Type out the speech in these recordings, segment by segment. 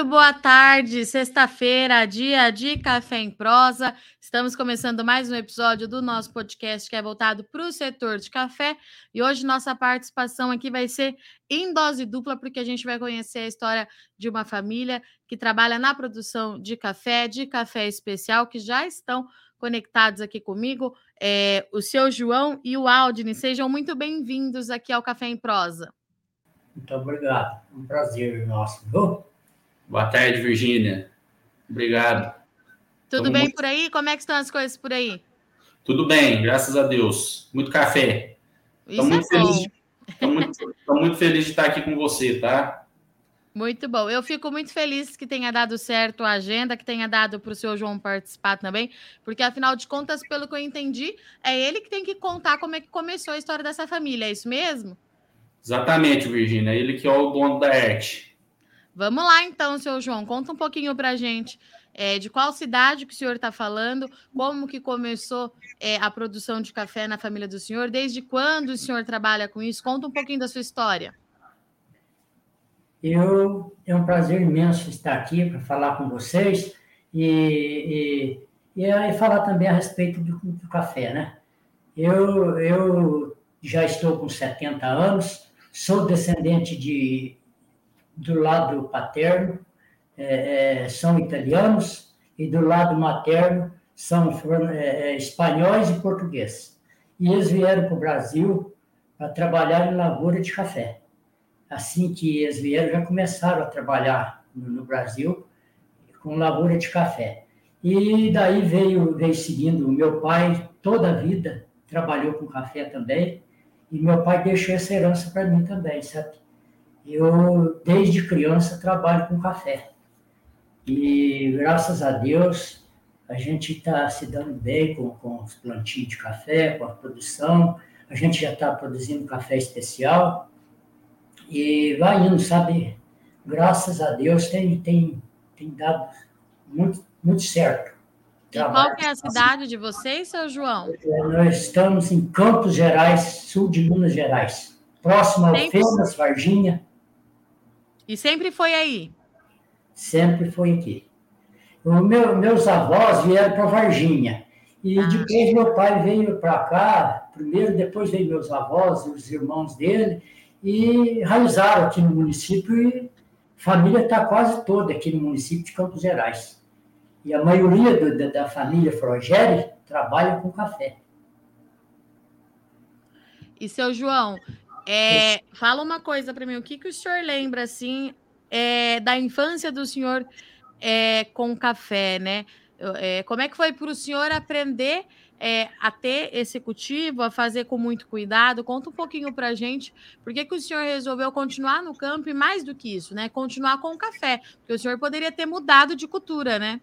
Muito boa tarde, sexta-feira, dia de Café em Prosa. Estamos começando mais um episódio do nosso podcast que é voltado para o setor de café. E hoje nossa participação aqui vai ser em dose dupla, porque a gente vai conhecer a história de uma família que trabalha na produção de café, de café especial, que já estão conectados aqui comigo. É, o seu João e o Aldine, sejam muito bem-vindos aqui ao Café em Prosa. Muito obrigado, um prazer nosso? Boa tarde, Virgínia. Obrigado. Tudo Tamo bem muito... por aí? Como é que estão as coisas por aí? Tudo bem, graças a Deus. Muito café. Estou muito, é feliz, muito, muito feliz de estar aqui com você, tá? Muito bom. Eu fico muito feliz que tenha dado certo a agenda, que tenha dado para o seu João participar também, porque afinal de contas, pelo que eu entendi, é ele que tem que contar como é que começou a história dessa família, é isso mesmo? Exatamente, Virgínia. Ele que é o dono da arte. Vamos lá então, seu João, conta um pouquinho para a gente é, de qual cidade que o senhor está falando, como que começou é, a produção de café na família do senhor, desde quando o senhor trabalha com isso, conta um pouquinho da sua história. Eu, é um prazer imenso estar aqui para falar com vocês e, e, e, falar também a respeito do, do café, né? Eu, eu já estou com 70 anos, sou descendente de do lado paterno é, é, são italianos e do lado materno são é, é, espanhóis e portugueses. E eles vieram para o Brasil para trabalhar em lavoura de café. Assim que eles vieram, já começaram a trabalhar no, no Brasil com lavoura de café. E daí veio, veio seguindo meu pai, toda a vida trabalhou com café também, e meu pai deixou essa herança para mim também, sabe? Eu, desde criança, trabalho com café. E, graças a Deus, a gente está se dando bem com, com os plantios de café, com a produção. A gente já está produzindo café especial. E vai indo, sabe? Graças a Deus, tem, tem, tem dado muito, muito certo. E qual que é a cidade de vocês, seu João? Nós estamos em Campos Gerais, sul de Minas Gerais. Próximo ao Fendas, Varginha. E sempre foi aí? Sempre foi aqui. Meu, meus avós vieram para Varginha. E ah. depois meu pai veio para cá, primeiro, depois veio meus avós, os irmãos dele, e raizaram aqui no município. E a família está quase toda aqui no município de Campos Gerais. E a maioria do, da, da família Frogeri trabalha com café. E seu João, é, fala uma coisa para mim, o que, que o senhor lembra assim é, da infância do senhor é, com café, né? É, como é que foi para o senhor aprender é, a ter esse cultivo, a fazer com muito cuidado? Conta um pouquinho para gente, por que, que o senhor resolveu continuar no campo e mais do que isso, né? Continuar com o café, porque o senhor poderia ter mudado de cultura, né?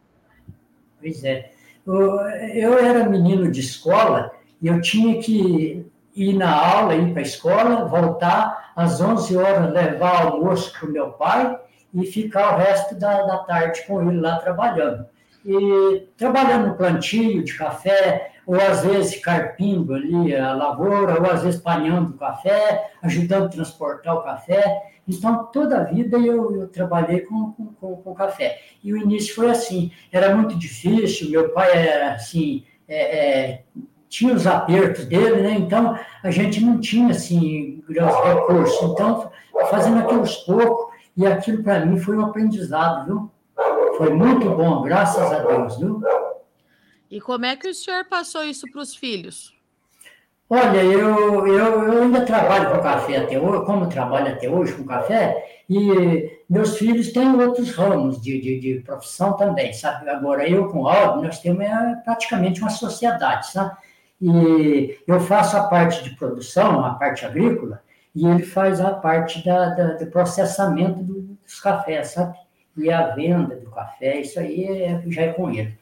Pois é. Eu era menino de escola e eu tinha que ir na aula, ir para a escola, voltar às 11 horas, levar almoço para o meu pai e ficar o resto da, da tarde com ele lá trabalhando. E trabalhando no plantio de café, ou às vezes carpindo ali a lavoura, ou às vezes panhando o café, ajudando a transportar o café. Então, toda a vida eu, eu trabalhei com, com, com, café. E o início foi assim, era muito difícil, meu pai era assim, é, é, tinha os apertos dele, né? Então a gente não tinha assim grandes recursos. Então, fazendo aquilo aos poucos, e aquilo para mim foi um aprendizado, viu? Foi muito bom, graças a Deus, viu? E como é que o senhor passou isso para os filhos? Olha, eu, eu, eu ainda trabalho com café até hoje, como trabalho até hoje com café, e meus filhos têm outros ramos de, de, de profissão também, sabe? Agora, eu com o Aldo, nós temos é, praticamente uma sociedade, sabe? E eu faço a parte de produção, a parte agrícola, e ele faz a parte da, da do processamento dos cafés, sabe? E a venda do café, isso aí é, já é com ele.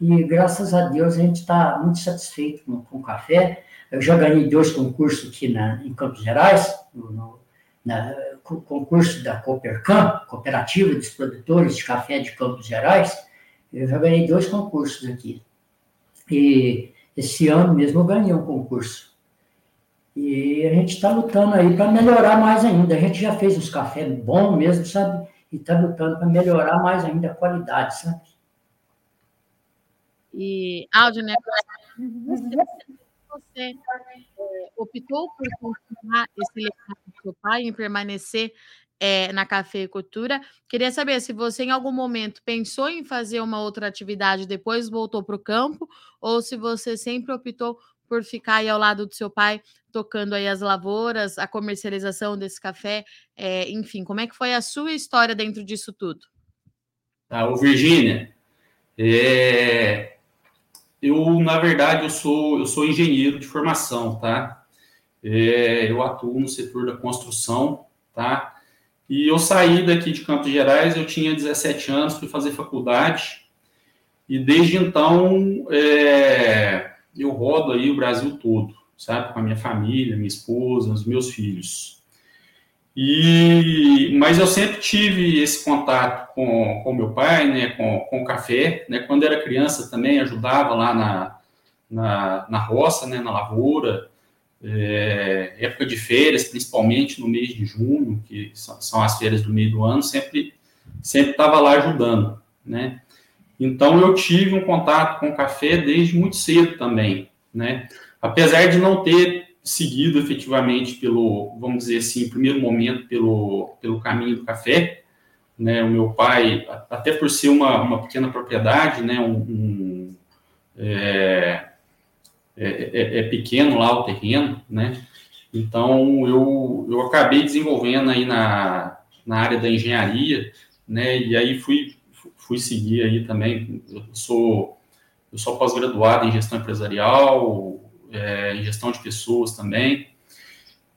E graças a Deus a gente está muito satisfeito com, com, o café. Eu já ganhei dois concursos aqui na, em Campos Gerais, no, no na, concurso da Coopercam, Cooperativa dos Produtores de Café de Campos Gerais. Eu já ganhei dois concursos aqui. E esse ano mesmo eu ganhei um concurso. E a gente está lutando aí para melhorar mais ainda. A gente já fez uns cafés bons mesmo, sabe? e está lutando para melhorar mais ainda a qualidade, sabe? E, Áudio, né? Você, é, optou por continuar esse legado do seu pai, em permanecer é, na cafeicultura. Queria saber se você, em algum momento, pensou em fazer uma outra atividade, depois voltou para o campo, ou se você sempre optou por ficar aí ao lado do seu pai, tocando aí as lavouras, a comercialização desse café, é, enfim, como é que foi a sua história dentro disso tudo? Ah, o Virgínia, é... eu, na verdade, eu sou, eu sou engenheiro de formação, tá? É, eu atuo no setor da construção, tá? E eu saí daqui de Campos Gerais, eu tinha 17 anos, fui fazer faculdade, e desde então, é eu rodo aí o Brasil todo, sabe? Com a minha família, minha esposa, os meus filhos. E, mas eu sempre tive esse contato com, com meu pai, né, com, com o café, né, quando era criança também ajudava lá na, na, na roça, né, na lavoura, é, época de férias, principalmente no mês de junho, que são, as férias do meio do ano, sempre sempre estava lá ajudando, né? Então, eu tive um contato com o café desde muito cedo também, né? Apesar de não ter seguido efetivamente pelo, vamos dizer assim, primeiro momento pelo, pelo caminho do café, né? O meu pai, até por ser uma, uma pequena propriedade, né? Um, um é, é, é, é, pequeno lá o terreno, né? Então, eu, eu acabei desenvolvendo aí na, na área da engenharia, né? E aí fui fui seguir aí também. Eu sou, eu sou pós-graduado em gestão empresarial, é, em gestão de pessoas também.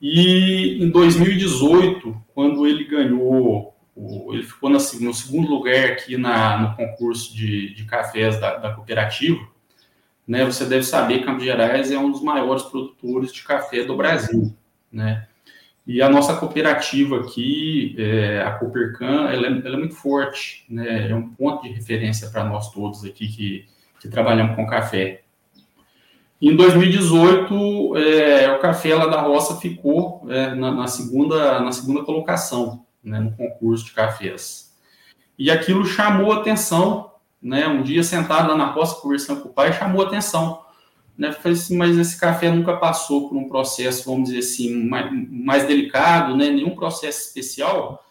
E em 2018, quando ele ganhou, ele ficou no segundo lugar aqui na, no concurso de, de cafés da, da cooperativa, né? Você deve saber que Campos Gerais é um dos maiores produtores de café do Brasil, né? E a nossa cooperativa aqui, é, a Coopercan, ela, é, ela, é, muito forte, né? É um ponto de referência para nós todos aqui que, que trabalhamos com café. Em 2018, é, o café lá da roça ficou é, na, na, segunda, na segunda colocação né, no concurso de cafés. E aquilo chamou atenção, né? Um dia sentado lá na roça conversando com o pai, chamou atenção né? Falei assim, mas esse café nunca passou por um processo, vamos dizer assim, mais, mais delicado, né? Nenhum processo especial.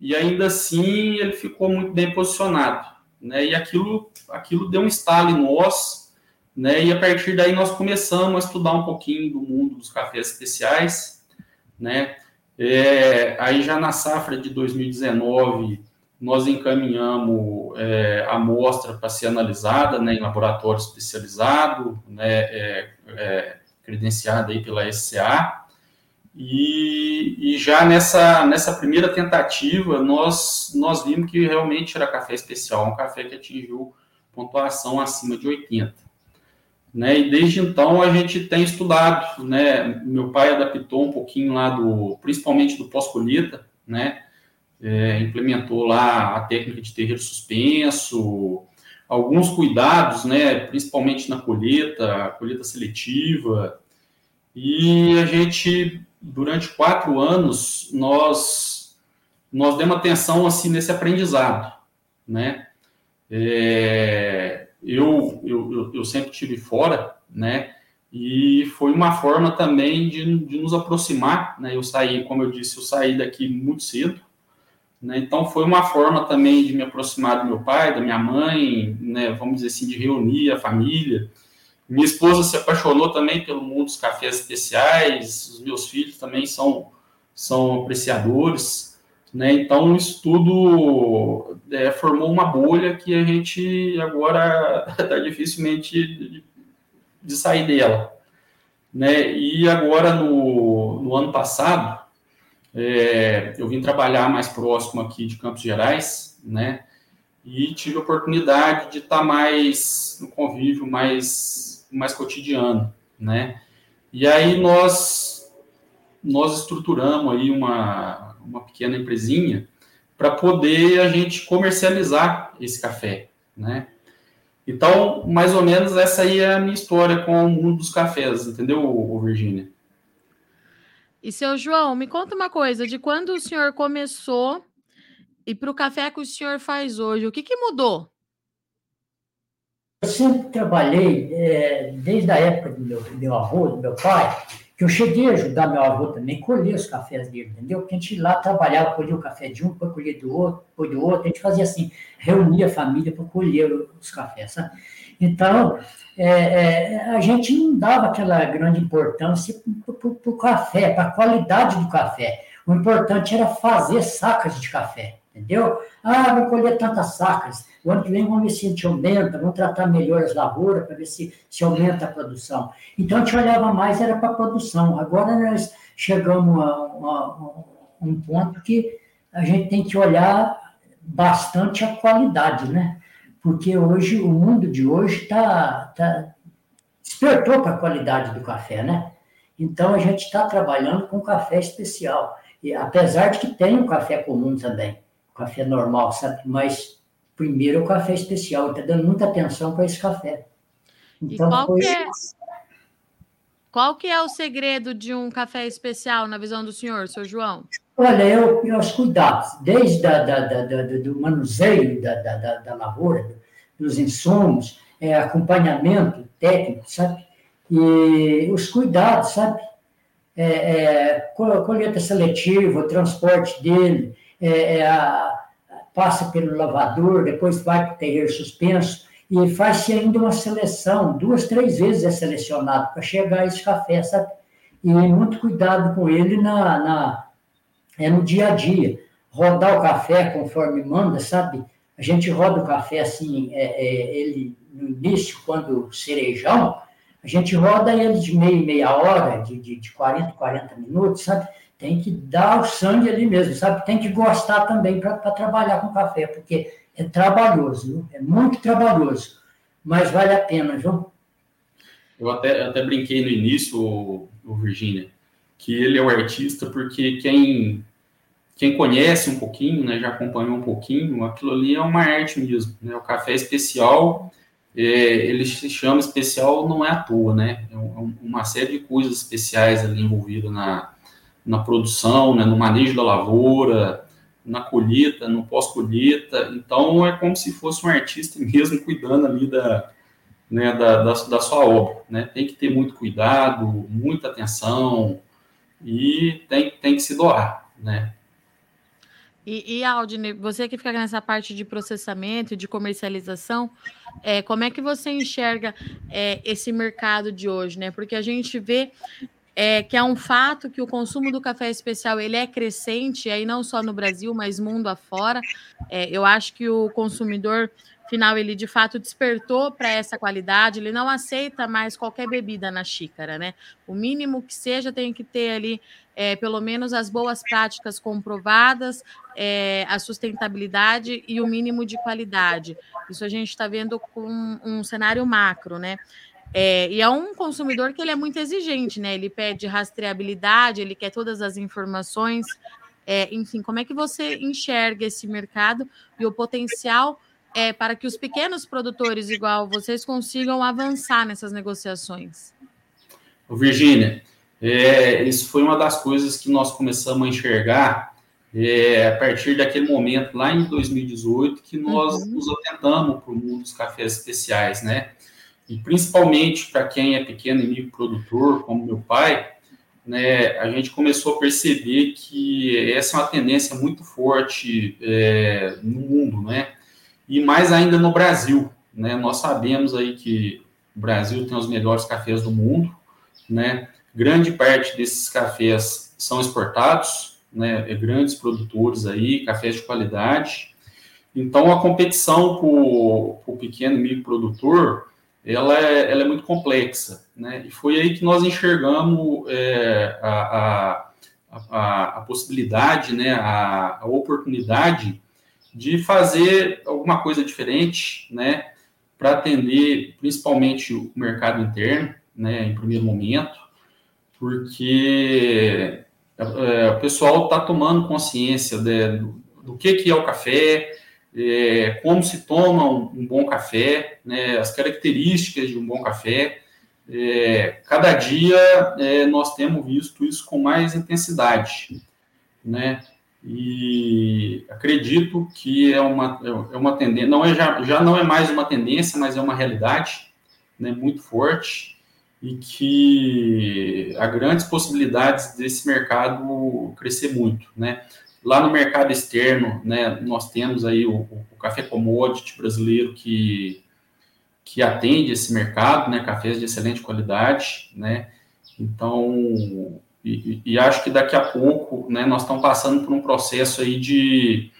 E ainda assim ele ficou muito bem posicionado, né? E aquilo, aquilo deu um estalo em nós, né? E a partir daí nós começamos a estudar um pouquinho do mundo dos cafés especiais, né? É, aí já na safra de 2019 nós encaminhamos é, a amostra para ser analisada né, em laboratório especializado, né, é, é, credenciada aí pela SCA, e, e, já nessa, nessa primeira tentativa nós, nós vimos que realmente era café especial, um café que atingiu pontuação acima de 80. Né, e desde então a gente tem estudado, né, meu pai adaptou um pouquinho lá do, principalmente do pós-colheita, né, é, implementou lá a técnica de terreiro suspenso, alguns cuidados, né, principalmente na colheita, colheita seletiva, e a gente, durante quatro anos, nós, nós demos atenção, assim, nesse aprendizado, né, é, eu, eu, eu sempre tive fora, né, e foi uma forma também de, de nos aproximar, né, eu saí, como eu disse, eu saí daqui muito cedo, né? Então, foi uma forma também de me aproximar do meu pai, da minha mãe, né? vamos dizer assim, de reunir a família. Minha esposa se apaixonou também pelo mundo dos cafés especiais, os meus filhos também são, são apreciadores. Né? Então, isso tudo é, formou uma bolha que a gente agora está dificilmente de, de, sair dela. Né? E agora, no, no ano passado, é, eu vim trabalhar mais próximo aqui de Campos Gerais, né? E tive a oportunidade de estar mais no convívio mais, mais cotidiano, né? E aí nós, nós estruturamos aí uma, uma pequena empresinha para poder a gente comercializar esse café, né? Então, mais ou menos essa aí é a minha história com o mundo dos cafés, entendeu, Virgínia? E seu João, me conta uma coisa, de quando o senhor começou e para o café que o senhor faz hoje, o que, que mudou? Eu sempre trabalhei, é, desde a época do meu, meu avô, do meu pai, que eu cheguei a ajudar meu avô também a colher os cafés dele, entendeu? Porque a gente lá trabalhava, colhia o café de um, depois colher do outro, depois do outro, a gente fazia assim, reunia a família para colher os cafés, sabe? Então, é, é, a gente não dava aquela grande importância para o café, para a qualidade do café. O importante era fazer sacas de café, entendeu? Ah, vou colher tantas sacas. O ano que vem vamos ver se a gente aumenta, vamos tratar melhor as lavouras para ver se, se aumenta a produção. Então a gente olhava mais, era para a produção. Agora nós chegamos a, a, a um ponto que a gente tem que olhar bastante a qualidade, né? Porque hoje, o mundo de hoje está. Tá, despertou para a qualidade do café, né? Então a gente está trabalhando com café especial. E, apesar de que tem um café comum também, café normal, sabe? Mas primeiro o café especial, está dando muita atenção para esse café. Então, e qual, foi... que é, qual que é o segredo de um café especial na visão do senhor, seu João? Olha, eu, os cuidados, desde a, da, da, da, do manuseio da, da, da, lavoura, dos insumos, é, acompanhamento técnico, sabe? E os cuidados, sabe? É, é, colheita seletiva, o transporte dele, é, é a, passa pelo lavador, depois vai para o terreiro suspenso, e faz-se ainda uma seleção, duas, três vezes é selecionado para chegar a esse café, sabe? E muito cuidado com ele na, na, é no dia a dia. Rodar o café conforme manda, sabe? A gente roda o café assim, é, é, ele no início, quando cerejão, a gente roda ele de meia meia hora, de, de, de 40, 40 minutos, sabe? tem que dar o sangue ali mesmo, sabe? Tem que gostar também para trabalhar com café, porque é trabalhoso, viu? é muito trabalhoso, mas vale a pena, viu? Eu até, até brinquei no início, o, o Virgínia, que ele é o artista porque quem quem conhece um pouquinho, né, já acompanhou um pouquinho, aquilo ali é uma arte mesmo, né? O café especial, é, ele se chama especial não é à toa, né? É, é uma série de coisas especiais ali envolvidas na, na produção, né, no manejo da lavoura, na colheita, no pós-colheita. Então, é como se fosse um artista mesmo cuidando ali da, né, da, da, da, sua obra. Né? Tem que ter muito cuidado, muita atenção e tem, tem que se doar. Né? E, e Aldine, você que fica nessa parte de processamento e de comercialização, é, como é que você enxerga é, esse mercado de hoje, né? Porque a gente vê é, que é um fato que o consumo do café especial ele é crescente, aí não só no Brasil, mas mundo afora. É, eu acho que o consumidor final ele de fato despertou para essa qualidade, ele não aceita mais qualquer bebida na xícara, né? O mínimo que seja tem que ter ali é, pelo menos as boas práticas comprovadas, é, a sustentabilidade e o mínimo de qualidade. Isso a gente está vendo com um cenário macro, né? É, e é um consumidor que ele é muito exigente, né? Ele pede rastreabilidade, ele quer todas as informações. É, enfim, como é que você enxerga esse mercado e o potencial é, para que os pequenos produtores, igual vocês, consigam avançar nessas negociações? Virgínia, é, isso foi uma das coisas que nós começamos a enxergar é, a partir daquele momento, lá em 2018, que nós uhum. nos atentamos para o mundo dos cafés especiais, né? e principalmente para quem é pequeno e microprodutor, como meu pai, né, a gente começou a perceber que essa é uma tendência muito forte é, no mundo, né? E mais ainda no Brasil, né? Nós sabemos aí que o Brasil tem os melhores cafés do mundo, né? Grande parte desses cafés são exportados, né? É grandes produtores aí, cafés de qualidade. Então, a competição para o pequeno microprodutor ela é, ela é muito complexa, né? E foi aí que nós enxergamos é, a, a, a, a, possibilidade, né, a, a, oportunidade de fazer alguma coisa diferente, né, para atender principalmente o mercado interno, né, em primeiro momento, porque é, o pessoal está tomando consciência de, do, do que, que é o café, é, como se toma um, um bom café, né, as características de um bom café. É, cada dia é, nós temos visto isso com mais intensidade, né? E acredito que é uma, é uma tendência, não é, já, já não é mais uma tendência, mas é uma realidade né, muito forte e que há grandes possibilidades desse mercado crescer muito, né? Lá no mercado externo, né, nós temos aí o, o café commodity brasileiro que, que atende esse mercado, né, cafés de excelente qualidade, né? Então, e, e, acho que daqui a pouco, né, nós estamos passando por um processo aí de,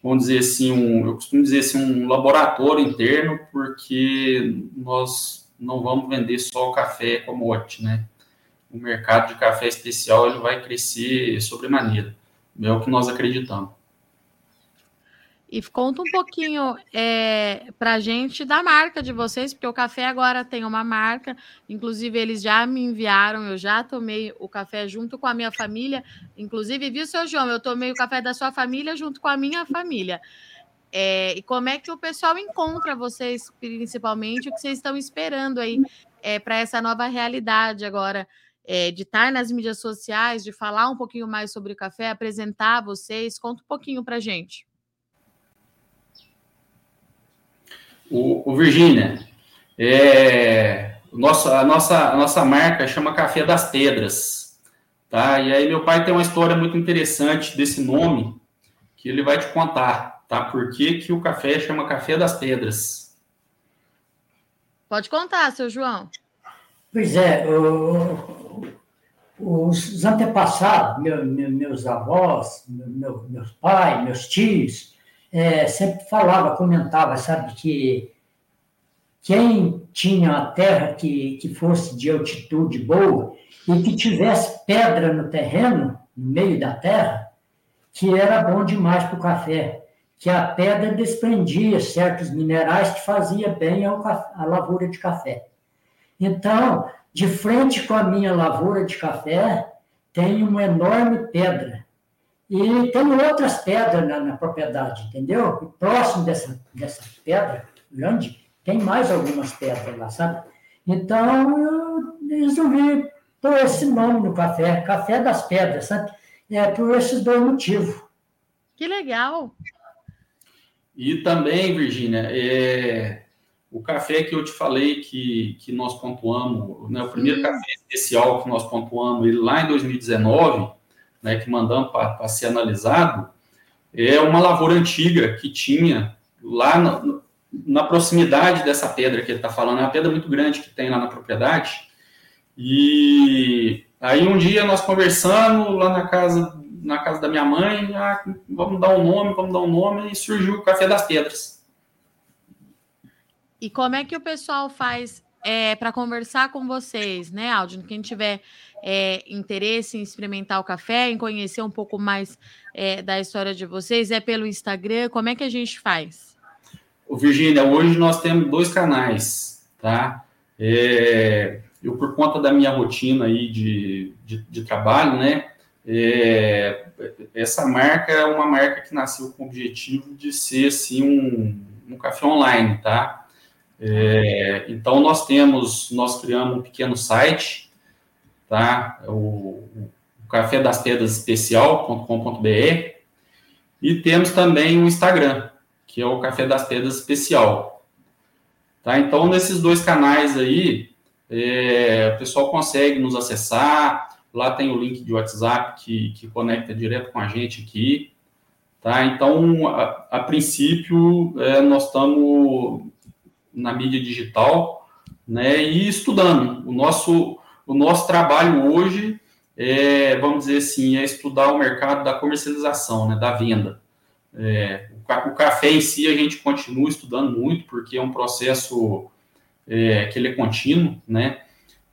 vamos dizer assim, um, eu costumo dizer assim, um laboratório interno, porque nós não vamos vender só o café commodity, né? O mercado de café especial ele vai crescer sobremaneira. É o que nós acreditamos. E conta um pouquinho é, para a gente da marca de vocês, porque o café agora tem uma marca, inclusive eles já me enviaram, eu já tomei o café junto com a minha família, inclusive, viu, seu João, eu tomei o café da sua família junto com a minha família. É, e como é que o pessoal encontra vocês, principalmente, o que vocês estão esperando aí é, para essa nova realidade agora é, de estar nas mídias sociais, de falar um pouquinho mais sobre o café, apresentar vocês. Conta um pouquinho para gente. O, o Virgínia, é, nossa, a, nossa, a nossa marca chama Café das Pedras. Tá? E aí meu pai tem uma história muito interessante desse nome que ele vai te contar, tá? Por que, que o café chama Café das Pedras? Pode contar, seu João. Pois é, o, os antepassados, meu, meu, meus avós, meu, meus pais, meus tios, é, sempre falava, comentava, sabe, que quem tinha a terra que, que fosse de altitude boa e que tivesse pedra no terreno, no meio da terra, que era bom demais para o café, que a pedra desprendia certos minerais que fazia bem ao, à lavoura de café. Então, de frente com a minha lavoura de café, tem uma enorme pedra. E tem outras pedras na, na propriedade, entendeu? E próximo dessa, dessa pedra grande, tem mais algumas pedras lá, sabe? Então, eu resolvi pôr esse nome no café, Café das Pedras, sabe? É por esses dois motivos. Que legal! E também, Virgínia, é, o café que eu te falei que, que nós pontuamos, né, o primeiro hum. café especial que nós pontuamos ele lá em 2019, né, que mandamos para ser analisado, é uma lavoura antiga que tinha lá na, na proximidade dessa pedra que ele está falando, é uma pedra muito grande que tem lá na propriedade. E aí um dia nós conversando lá na casa na casa da minha mãe, ah, vamos dar um nome, vamos dar um nome, e surgiu o Café das Pedras. E como é que o pessoal faz é, para conversar com vocês, né, Aldo? Quem tiver é, interesse em experimentar o café, em conhecer um pouco mais é, da história de vocês, é pelo Instagram? Como é que a gente faz? O Virgínia, hoje nós temos dois canais, tá? É, eu, por conta da minha rotina aí de, de, de trabalho, né? É, essa marca é uma marca que nasceu com o objetivo de ser, assim, um, um café online, tá? É, então, nós temos, nós criamos um pequeno site, tá? O, o café das pedras especial.com.br e temos também o Instagram, que é o Café das Pedras Especial. Tá? Então, nesses dois canais aí, é, o pessoal consegue nos acessar, lá tem o link de WhatsApp que, que conecta direto com a gente aqui, tá? Então, a, a princípio, é, nós estamos na mídia digital, né, e estudando. O nosso, o nosso trabalho hoje é, vamos dizer assim, é estudar o mercado da comercialização, né, da venda. É, o café em si a gente continua estudando muito, porque é um processo é, que ele é contínuo, né,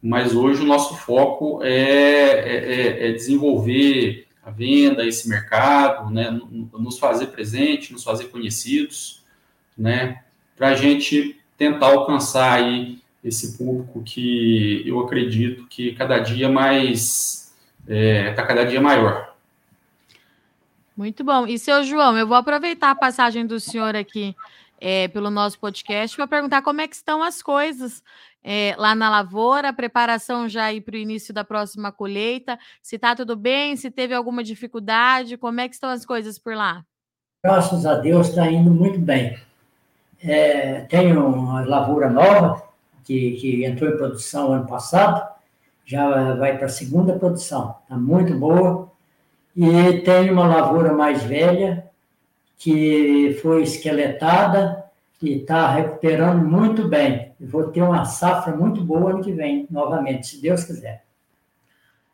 mas hoje o nosso foco é, é, é, é desenvolver a venda, esse mercado, né, nos fazer presente, nos fazer conhecidos, né, para a gente tentar alcançar aí esse público que eu acredito que cada dia mais está é, tá cada dia maior. Muito bom. E seu João, eu vou aproveitar a passagem do senhor aqui é, pelo nosso podcast para perguntar como é que estão as coisas é, lá na lavoura, preparação já aí para o início da próxima colheita. Se está tudo bem, se teve alguma dificuldade, como é que estão as coisas por lá? Graças a Deus está indo muito bem. É, tem uma lavoura nova que, que entrou em produção ano passado, já vai para a segunda produção, está muito boa. E tem uma lavoura mais velha que foi esqueletada e está recuperando muito bem. Vou ter uma safra muito boa ano que vem, novamente, se Deus quiser.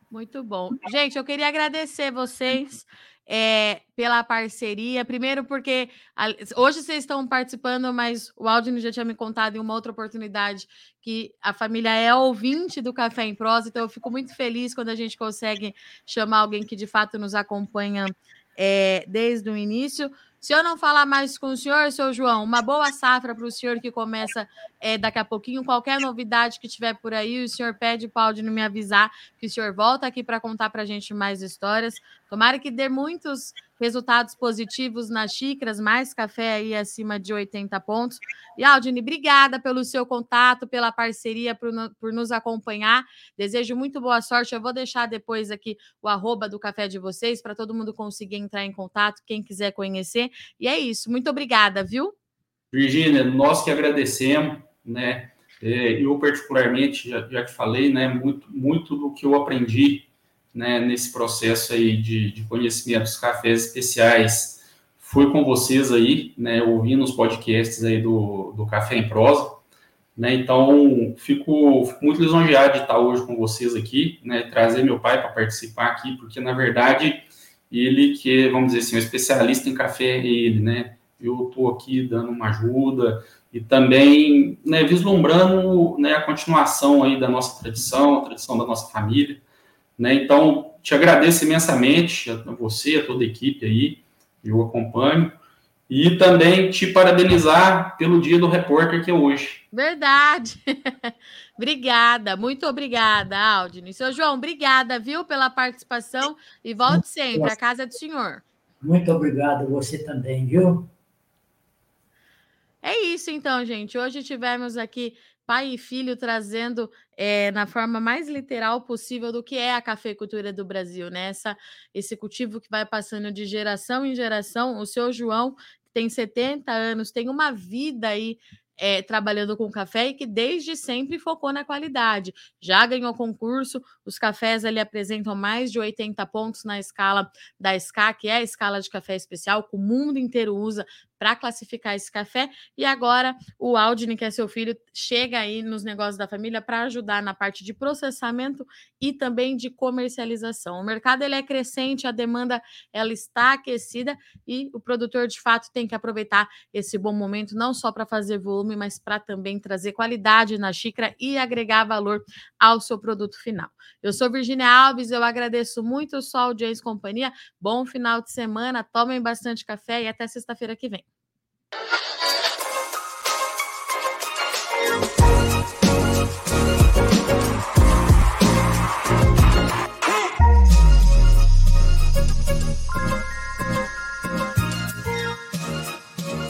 Muito bom. Gente, eu queria agradecer vocês é, pela parceria. Primeiro, porque a, hoje vocês estão participando, mas o Aldino já tinha me contado em uma outra oportunidade que a família é ouvinte do Café em Prosa, então eu fico muito feliz quando a gente consegue chamar alguém que de fato nos acompanha é, desde o início. Se eu não falar mais com o senhor, seu João, uma boa safra para o senhor que começa é, daqui a pouquinho. Qualquer novidade que tiver por aí, o senhor pede para o me avisar que o senhor volta aqui para contar para a gente mais histórias. Tomara que dê muitos resultados positivos nas xícaras, mais café aí acima de 80 pontos. E Aldine, obrigada pelo seu contato, pela parceria, por, por nos acompanhar. Desejo muito boa sorte. Eu vou deixar depois aqui o arroba do café de vocês para todo mundo conseguir entrar em contato, quem quiser conhecer. E é isso. Muito obrigada, viu? Virgínia, nós que agradecemos, né? É, eu, particularmente, já, já te falei, né? Muito, muito do que eu aprendi né, nesse processo aí de, de conhecimento dos cafés especiais. Foi com vocês aí, né, ouvindo os podcasts aí do, do Café em Prosa, né, então fico, fico muito lisonjeado de estar hoje com vocês aqui, né, trazer meu pai para participar aqui, porque na verdade ele que, vamos dizer assim, um especialista em café é ele, né, eu estou aqui dando uma ajuda e também, né, vislumbrando, né, a continuação aí da nossa tradição, a tradição da nossa família, né? Então, te agradeço imensamente a você, a toda a equipe aí, eu acompanho. E também te parabenizar pelo dia do repórter que é hoje. Verdade. obrigada, muito obrigada, Aldine. Seu João, obrigada, viu, pela participação e volte sempre, a casa do senhor. Muito obrigado, você também, viu? É isso então, gente. Hoje tivemos aqui pai e filho trazendo é, na forma mais literal possível do que é a cafeicultura do Brasil, né? Esse cultivo que vai passando de geração em geração. O seu João, tem 70 anos, tem uma vida aí é, trabalhando com café e que desde sempre focou na qualidade. Já ganhou concurso, os cafés ali apresentam mais de 80 pontos na escala da SCA, que é a escala de café especial, que o mundo inteiro usa para classificar esse café. E agora o Aldine, que é seu filho, chega aí nos negócios da família para ajudar na parte de processamento e também de comercialização. O mercado ele é crescente, a demanda ela está aquecida e o produtor de fato tem que aproveitar esse bom momento não só para fazer volume, mas para também trazer qualidade na xícara e agregar valor ao seu produto final. Eu sou Virginia Alves, eu agradeço muito o Sol James Companhia. Bom final de semana, tomem bastante café e até sexta-feira que vem. Thank you.